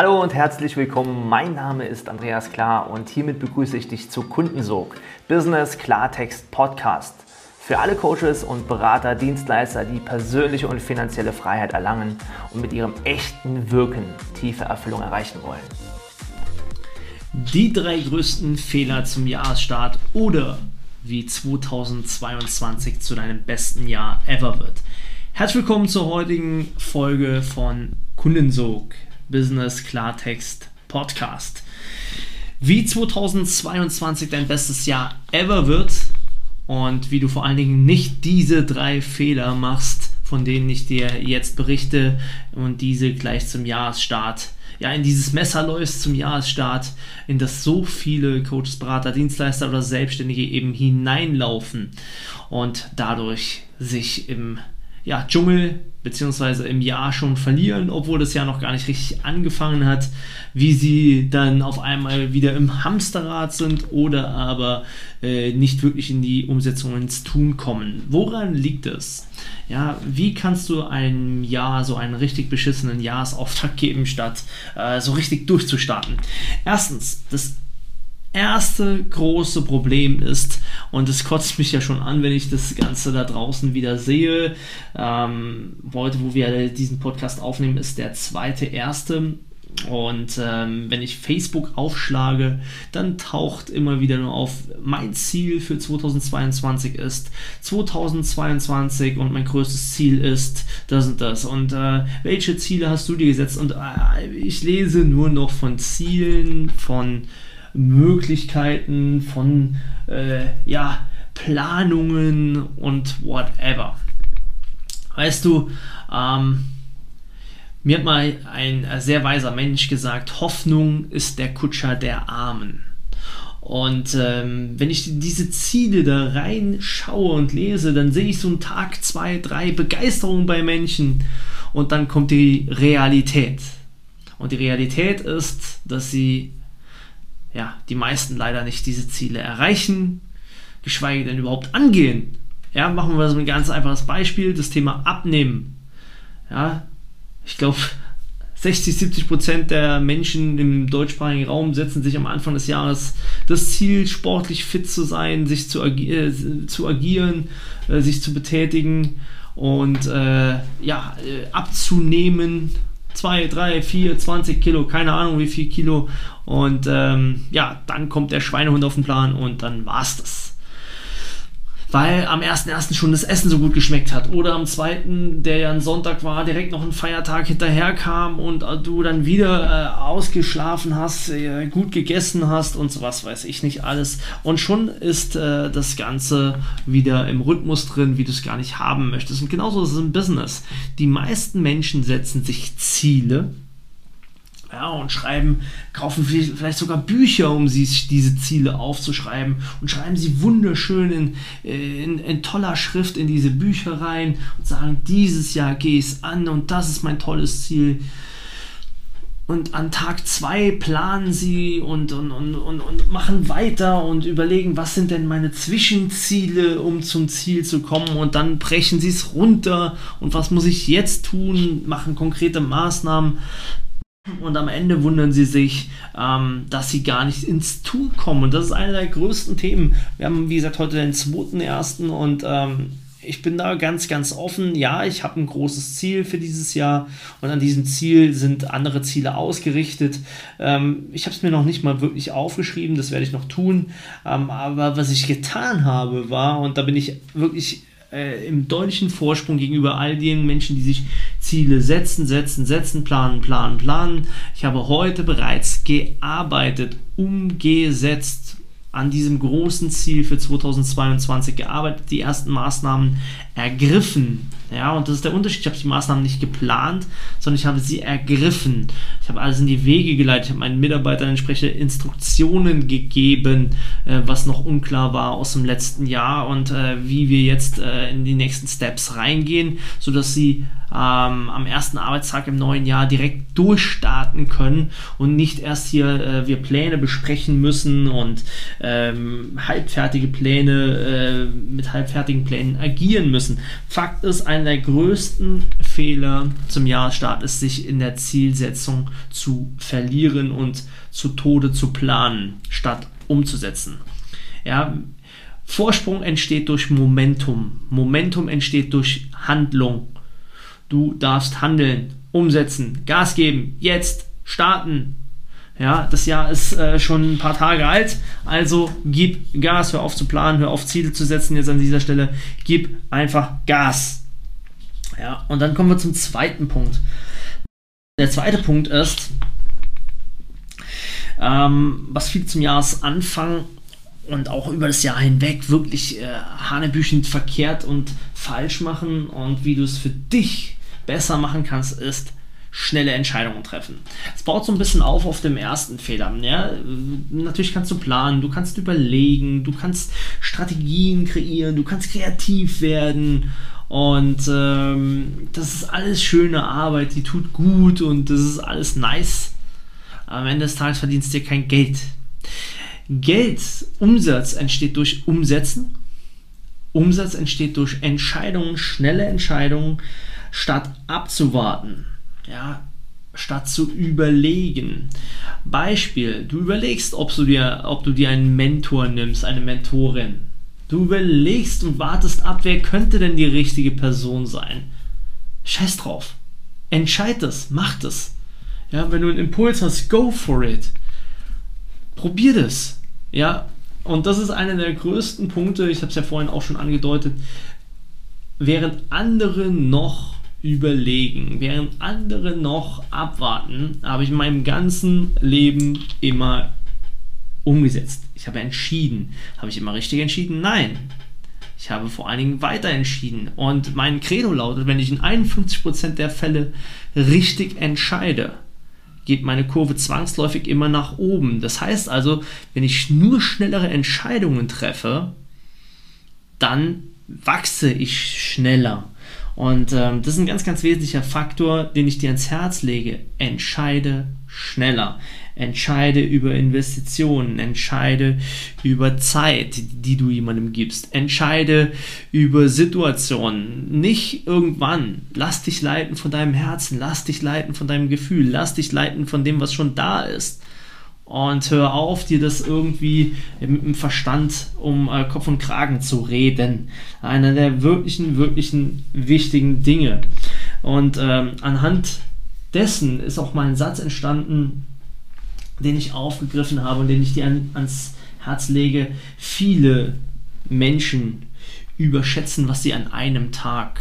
Hallo und herzlich willkommen. Mein Name ist Andreas Klar und hiermit begrüße ich dich zu Kundensog, Business Klartext Podcast. Für alle Coaches und Berater, Dienstleister, die persönliche und finanzielle Freiheit erlangen und mit ihrem echten Wirken tiefe Erfüllung erreichen wollen. Die drei größten Fehler zum Jahresstart oder wie 2022 zu deinem besten Jahr ever wird. Herzlich willkommen zur heutigen Folge von Kundensog. Business Klartext Podcast. Wie 2022 dein bestes Jahr ever wird und wie du vor allen Dingen nicht diese drei Fehler machst, von denen ich dir jetzt berichte und diese gleich zum Jahresstart ja, in dieses Messer läufst zum Jahresstart, in das so viele Coaches, Berater, Dienstleister oder Selbstständige eben hineinlaufen und dadurch sich im ja, Dschungel beziehungsweise im Jahr schon verlieren, obwohl das Jahr noch gar nicht richtig angefangen hat, wie sie dann auf einmal wieder im Hamsterrad sind oder aber äh, nicht wirklich in die Umsetzung ins Tun kommen. Woran liegt es? Ja, wie kannst du einem Jahr so einen richtig beschissenen Jahresauftrag geben, statt äh, so richtig durchzustarten? Erstens, das erste große Problem ist, und es kotzt mich ja schon an, wenn ich das Ganze da draußen wieder sehe. Ähm, heute, wo wir diesen Podcast aufnehmen, ist der zweite erste. Und ähm, wenn ich Facebook aufschlage, dann taucht immer wieder nur auf, mein Ziel für 2022 ist 2022 und mein größtes Ziel ist das und das. Und äh, welche Ziele hast du dir gesetzt? Und äh, ich lese nur noch von Zielen, von Möglichkeiten, von äh, ja, Planungen und whatever. Weißt du, ähm, mir hat mal ein sehr weiser Mensch gesagt, Hoffnung ist der Kutscher der Armen. Und ähm, wenn ich diese Ziele da reinschaue und lese, dann sehe ich so einen Tag, zwei, drei Begeisterung bei Menschen und dann kommt die Realität. Und die Realität ist, dass sie ja, die meisten leider nicht diese Ziele erreichen, geschweige denn überhaupt angehen. Ja, machen wir so ein ganz einfaches Beispiel, das Thema Abnehmen. Ja, ich glaube, 60, 70 Prozent der Menschen im deutschsprachigen Raum setzen sich am Anfang des Jahres das Ziel, sportlich fit zu sein, sich zu, agi äh, zu agieren, äh, sich zu betätigen und äh, ja, äh, abzunehmen 2, 3, 4, 20 Kilo, keine Ahnung wie viel Kilo. Und ähm, ja, dann kommt der Schweinehund auf den Plan und dann war's das weil am 1.1. schon das Essen so gut geschmeckt hat. Oder am 2., der ja ein Sonntag war, direkt noch ein Feiertag hinterher kam und du dann wieder äh, ausgeschlafen hast, äh, gut gegessen hast und so was weiß ich nicht alles. Und schon ist äh, das Ganze wieder im Rhythmus drin, wie du es gar nicht haben möchtest. Und genauso ist es im Business. Die meisten Menschen setzen sich Ziele ja, und schreiben, kaufen vielleicht sogar Bücher, um sich diese Ziele aufzuschreiben und schreiben sie wunderschön in, in, in toller Schrift in diese Bücher rein und sagen, dieses Jahr gehe ich an und das ist mein tolles Ziel. Und an Tag zwei planen sie und, und, und, und, und machen weiter und überlegen, was sind denn meine Zwischenziele, um zum Ziel zu kommen. Und dann brechen sie es runter und was muss ich jetzt tun, machen konkrete Maßnahmen und am Ende wundern sie sich, ähm, dass sie gar nicht ins Tun kommen. Und das ist einer der größten Themen. Wir haben, wie gesagt, heute den zweiten ersten und ähm, ich bin da ganz, ganz offen. Ja, ich habe ein großes Ziel für dieses Jahr und an diesem Ziel sind andere Ziele ausgerichtet. Ähm, ich habe es mir noch nicht mal wirklich aufgeschrieben, das werde ich noch tun. Ähm, aber was ich getan habe, war, und da bin ich wirklich äh, im deutlichen Vorsprung gegenüber all den Menschen, die sich Ziele setzen, setzen, setzen, planen, planen, planen. Ich habe heute bereits gearbeitet, umgesetzt, an diesem großen Ziel für 2022 gearbeitet, die ersten Maßnahmen ergriffen. Ja, und das ist der Unterschied. Ich habe die Maßnahmen nicht geplant, sondern ich habe sie ergriffen. Ich habe alles in die Wege geleitet. Ich habe meinen Mitarbeitern entsprechende Instruktionen gegeben, äh, was noch unklar war aus dem letzten Jahr und äh, wie wir jetzt äh, in die nächsten Steps reingehen, sodass sie ähm, am ersten Arbeitstag im neuen Jahr direkt durchstarten können und nicht erst hier äh, wir Pläne besprechen müssen und ähm, halbfertige Pläne äh, mit halbfertigen Plänen agieren müssen. Fakt ist einer der größten Fehler zum Jahresstart ist, sich in der Zielsetzung zu verlieren und zu Tode zu planen, statt umzusetzen. Ja, Vorsprung entsteht durch Momentum. Momentum entsteht durch Handlung. Du darfst handeln, umsetzen, Gas geben, jetzt starten. Ja, das Jahr ist äh, schon ein paar Tage alt, also gib Gas, hör auf zu planen, hör auf Ziele zu setzen jetzt an dieser Stelle, gib einfach Gas. Ja, und dann kommen wir zum zweiten Punkt. Der zweite Punkt ist, ähm, was viele zum Jahresanfang und auch über das Jahr hinweg wirklich äh, hanebüchend verkehrt und falsch machen und wie du es für dich besser machen kannst, ist schnelle Entscheidungen treffen. Es baut so ein bisschen auf auf dem ersten Fehler. Ja? Natürlich kannst du planen, du kannst überlegen, du kannst Strategien kreieren, du kannst kreativ werden und ähm, das ist alles schöne Arbeit, die tut gut und das ist alles nice. Am Ende des Tages verdienst du dir kein Geld. Geld, Umsatz entsteht durch Umsetzen. Umsatz entsteht durch Entscheidungen, schnelle Entscheidungen, statt abzuwarten. Ja, statt zu überlegen. Beispiel, du überlegst, ob du dir, ob du dir einen Mentor nimmst, eine Mentorin. Du überlegst und wartest ab, wer könnte denn die richtige Person sein. Scheiß drauf. Entscheid es, mach es. Ja, wenn du einen Impuls hast, go for it. Probier das. Ja, und das ist einer der größten Punkte, ich habe es ja vorhin auch schon angedeutet, während andere noch überlegen, während andere noch abwarten, habe ich in meinem ganzen Leben immer umgesetzt. Ich habe entschieden. Habe ich immer richtig entschieden? Nein. Ich habe vor allen Dingen weiter entschieden. Und mein Credo lautet, wenn ich in 51% der Fälle richtig entscheide, geht meine Kurve zwangsläufig immer nach oben. Das heißt also, wenn ich nur schnellere Entscheidungen treffe, dann wachse ich schneller. Und ähm, das ist ein ganz, ganz wesentlicher Faktor, den ich dir ans Herz lege. Entscheide schneller entscheide über Investitionen, entscheide über Zeit, die du jemandem gibst, entscheide über Situationen, nicht irgendwann. Lass dich leiten von deinem Herzen, lass dich leiten von deinem Gefühl, lass dich leiten von dem, was schon da ist. Und hör auf, dir das irgendwie mit dem Verstand um äh, Kopf und Kragen zu reden. Einer der wirklichen, wirklichen wichtigen Dinge. Und ähm, anhand dessen ist auch mein Satz entstanden, den ich aufgegriffen habe und den ich dir an, ans Herz lege, viele Menschen überschätzen, was sie an einem Tag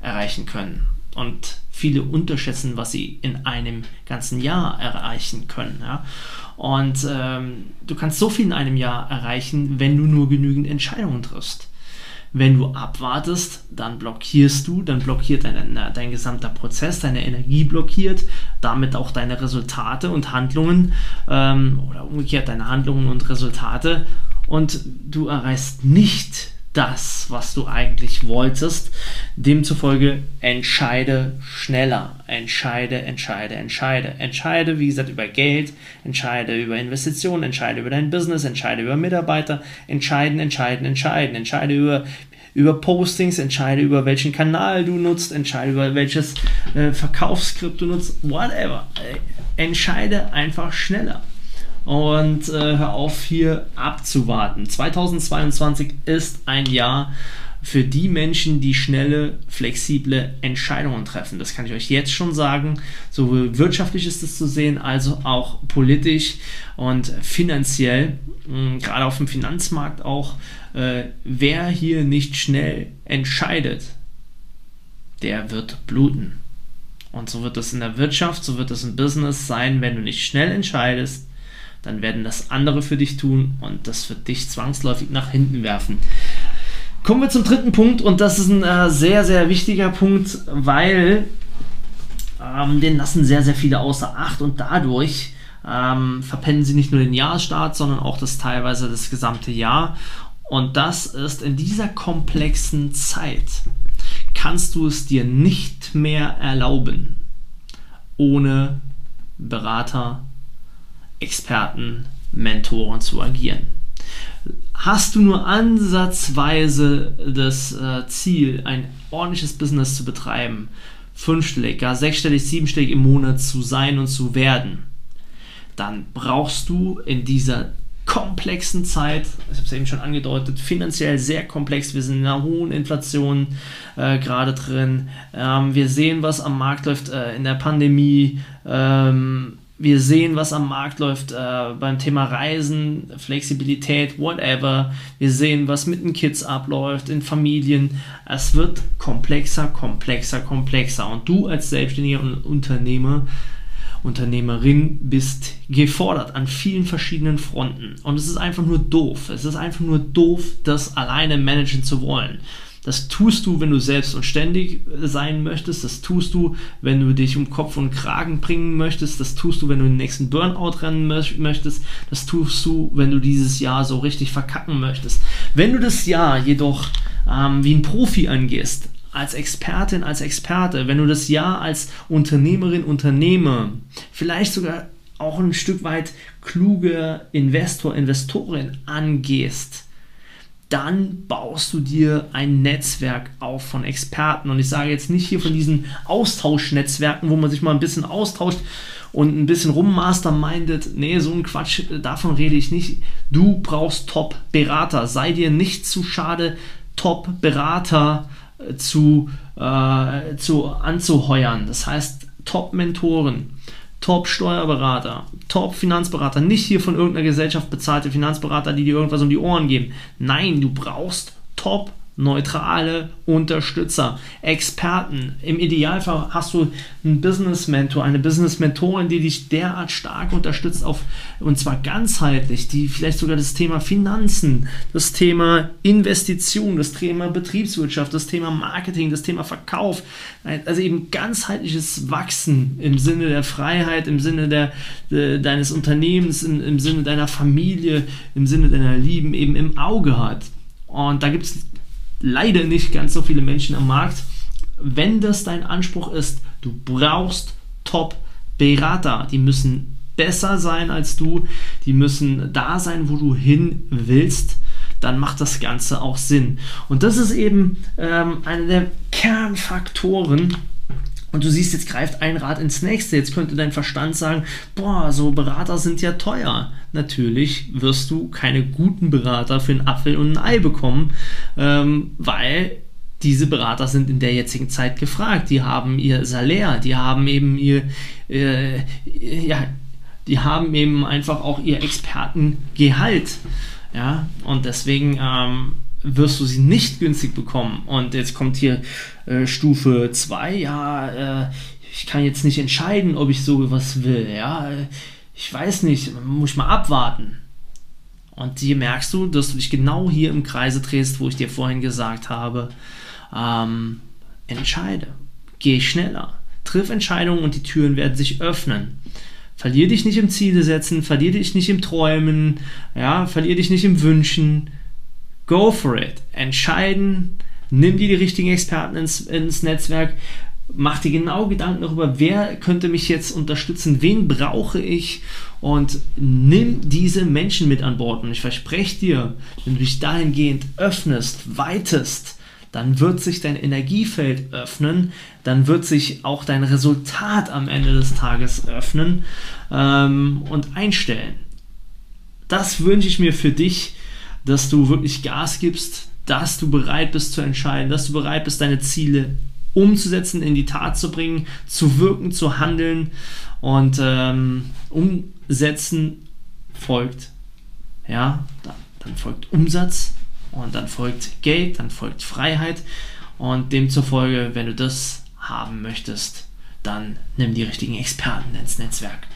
erreichen können. Und viele unterschätzen, was sie in einem ganzen Jahr erreichen können. Ja? Und ähm, du kannst so viel in einem Jahr erreichen, wenn du nur genügend Entscheidungen triffst. Wenn du abwartest, dann blockierst du, dann blockiert dein, dein gesamter Prozess, deine Energie blockiert, damit auch deine Resultate und Handlungen ähm, oder umgekehrt deine Handlungen und Resultate und du erreichst nicht das, was du eigentlich wolltest. Demzufolge entscheide schneller. Entscheide, entscheide, entscheide. Entscheide, wie gesagt, über Geld, entscheide über Investitionen, entscheide über dein Business, entscheide über Mitarbeiter, entscheiden, entscheiden, entscheiden. Entscheide über, über Postings, entscheide über welchen Kanal du nutzt, entscheide über welches äh, Verkaufsskript du nutzt, whatever. Äh, entscheide einfach schneller und äh, hör auf hier abzuwarten. 2022 ist ein Jahr für die Menschen, die schnelle, flexible Entscheidungen treffen. Das kann ich euch jetzt schon sagen. Sowohl wirtschaftlich ist es zu sehen, als auch politisch und finanziell, mh, gerade auf dem Finanzmarkt auch. Äh, wer hier nicht schnell entscheidet, der wird bluten. Und so wird es in der Wirtschaft, so wird es im Business sein, wenn du nicht schnell entscheidest, dann werden das andere für dich tun und das wird dich zwangsläufig nach hinten werfen. Kommen wir zum dritten Punkt und das ist ein äh, sehr, sehr wichtiger Punkt, weil ähm, den lassen sehr, sehr viele außer Acht und dadurch ähm, verpennen sie nicht nur den Jahresstart, sondern auch das teilweise das gesamte Jahr. Und das ist in dieser komplexen Zeit, kannst du es dir nicht mehr erlauben, ohne Berater, Experten, Mentoren zu agieren. Hast du nur ansatzweise das äh, Ziel, ein ordentliches Business zu betreiben, fünfstellig, gar sechsstellig, siebenstellig im Monat zu sein und zu werden, dann brauchst du in dieser komplexen Zeit, ich habe es eben schon angedeutet, finanziell sehr komplex. Wir sind in einer hohen Inflation äh, gerade drin. Ähm, wir sehen, was am Markt läuft äh, in der Pandemie. Ähm, wir sehen, was am Markt läuft äh, beim Thema Reisen, Flexibilität, whatever. Wir sehen, was mit den Kids abläuft, in Familien. Es wird komplexer, komplexer, komplexer. Und du als selbstständiger Unternehmer, Unternehmerin bist gefordert an vielen verschiedenen Fronten. Und es ist einfach nur doof. Es ist einfach nur doof, das alleine managen zu wollen. Das tust du, wenn du selbst und ständig sein möchtest. Das tust du, wenn du dich um Kopf und Kragen bringen möchtest. Das tust du, wenn du den nächsten Burnout rennen möchtest. Das tust du, wenn du dieses Jahr so richtig verkacken möchtest. Wenn du das Jahr jedoch ähm, wie ein Profi angehst, als Expertin, als Experte, wenn du das Jahr als Unternehmerin, Unternehmer, vielleicht sogar auch ein Stück weit kluge Investor, Investorin angehst, dann baust du dir ein Netzwerk auf von Experten. Und ich sage jetzt nicht hier von diesen Austauschnetzwerken, wo man sich mal ein bisschen austauscht und ein bisschen rummastermindet. Nee, so ein Quatsch, davon rede ich nicht. Du brauchst Top-Berater. Sei dir nicht zu schade, Top-Berater äh, zu, äh, zu anzuheuern. Das heißt, Top-Mentoren Top-Steuerberater, Top-Finanzberater, nicht hier von irgendeiner Gesellschaft bezahlte Finanzberater, die dir irgendwas um die Ohren geben. Nein, du brauchst Top neutrale Unterstützer, Experten. Im Idealfall hast du einen Business Mentor, eine Business Mentorin, die dich derart stark unterstützt auf und zwar ganzheitlich, die vielleicht sogar das Thema Finanzen, das Thema Investition, das Thema Betriebswirtschaft, das Thema Marketing, das Thema Verkauf, also eben ganzheitliches Wachsen im Sinne der Freiheit, im Sinne der, de, deines Unternehmens, im, im Sinne deiner Familie, im Sinne deiner Lieben eben im Auge hat. Und da gibt es leider nicht ganz so viele Menschen am Markt. Wenn das dein Anspruch ist, du brauchst Top-Berater. Die müssen besser sein als du, die müssen da sein, wo du hin willst dann macht das Ganze auch Sinn. Und das ist eben ähm, einer der Kernfaktoren, und du siehst, jetzt greift ein Rad ins nächste. Jetzt könnte dein Verstand sagen, boah, so Berater sind ja teuer. Natürlich wirst du keine guten Berater für einen Apfel und ein Ei bekommen, ähm, weil diese Berater sind in der jetzigen Zeit gefragt. Die haben ihr Salär, die haben eben ihr, äh, ja, die haben eben einfach auch ihr Expertengehalt. Ja, und deswegen ähm, wirst du sie nicht günstig bekommen. Und jetzt kommt hier äh, Stufe 2, ja, äh, ich kann jetzt nicht entscheiden, ob ich so was will, ja, ich weiß nicht, muss ich mal abwarten. Und hier merkst du, dass du dich genau hier im Kreise drehst, wo ich dir vorhin gesagt habe, ähm, entscheide, geh schneller, triff Entscheidungen und die Türen werden sich öffnen. Verlier dich nicht im Ziele setzen, verlier dich nicht im Träumen, ja, verlier dich nicht im Wünschen, Go for it. Entscheiden, nimm dir die richtigen Experten ins, ins Netzwerk, mach dir genau Gedanken darüber, wer könnte mich jetzt unterstützen, wen brauche ich und nimm diese Menschen mit an Bord. Und ich verspreche dir, wenn du dich dahingehend öffnest, weitest, dann wird sich dein Energiefeld öffnen, dann wird sich auch dein Resultat am Ende des Tages öffnen ähm, und einstellen. Das wünsche ich mir für dich dass du wirklich Gas gibst, dass du bereit bist zu entscheiden, dass du bereit bist, deine Ziele umzusetzen, in die Tat zu bringen, zu wirken, zu handeln und ähm, umsetzen folgt, ja, dann, dann folgt Umsatz und dann folgt Geld, dann folgt Freiheit und demzufolge, wenn du das haben möchtest, dann nimm die richtigen Experten ins Netzwerk.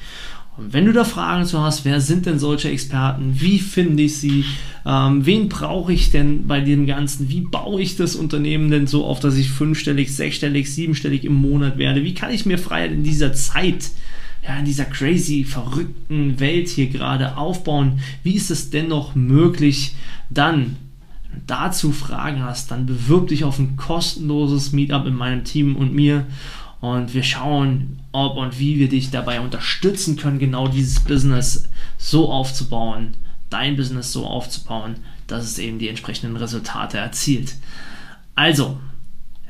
Und wenn du da Fragen zu hast, wer sind denn solche Experten? Wie finde ich sie? Ähm, wen brauche ich denn bei dem Ganzen? Wie baue ich das Unternehmen denn so auf, dass ich fünfstellig, sechsstellig, siebenstellig im Monat werde? Wie kann ich mir Freiheit in dieser Zeit, ja, in dieser crazy, verrückten Welt hier gerade aufbauen? Wie ist es dennoch möglich, dann dazu Fragen hast, dann bewirb dich auf ein kostenloses Meetup in meinem Team und mir und wir schauen, ob und wie wir dich dabei unterstützen können, genau dieses Business so aufzubauen, dein Business so aufzubauen, dass es eben die entsprechenden Resultate erzielt. Also,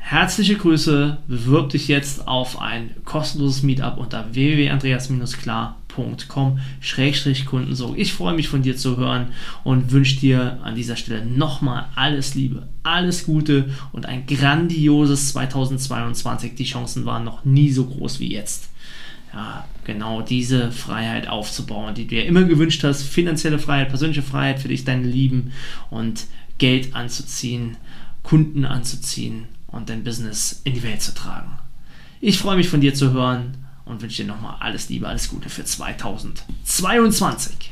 Herzliche Grüße, bewirb dich jetzt auf ein kostenloses Meetup unter www.andreas-klar.com-kundensog. Ich freue mich von dir zu hören und wünsche dir an dieser Stelle nochmal alles Liebe, alles Gute und ein grandioses 2022. Die Chancen waren noch nie so groß wie jetzt. Ja, genau diese Freiheit aufzubauen, die du dir immer gewünscht hast. Finanzielle Freiheit, persönliche Freiheit für dich, deine Lieben und Geld anzuziehen, Kunden anzuziehen und dein Business in die Welt zu tragen. Ich freue mich von dir zu hören und wünsche dir nochmal alles Liebe, alles Gute für 2022.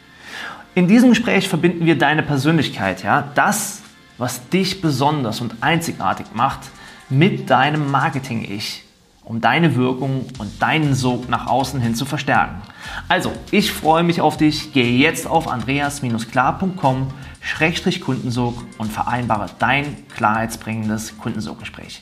In diesem Gespräch verbinden wir deine Persönlichkeit, ja, das, was dich besonders und einzigartig macht, mit deinem Marketing-Ich um deine Wirkung und deinen Sog nach außen hin zu verstärken. Also, ich freue mich auf dich. Gehe jetzt auf andreas-klar.com-kundensog und vereinbare dein klarheitsbringendes Kundensoggespräch.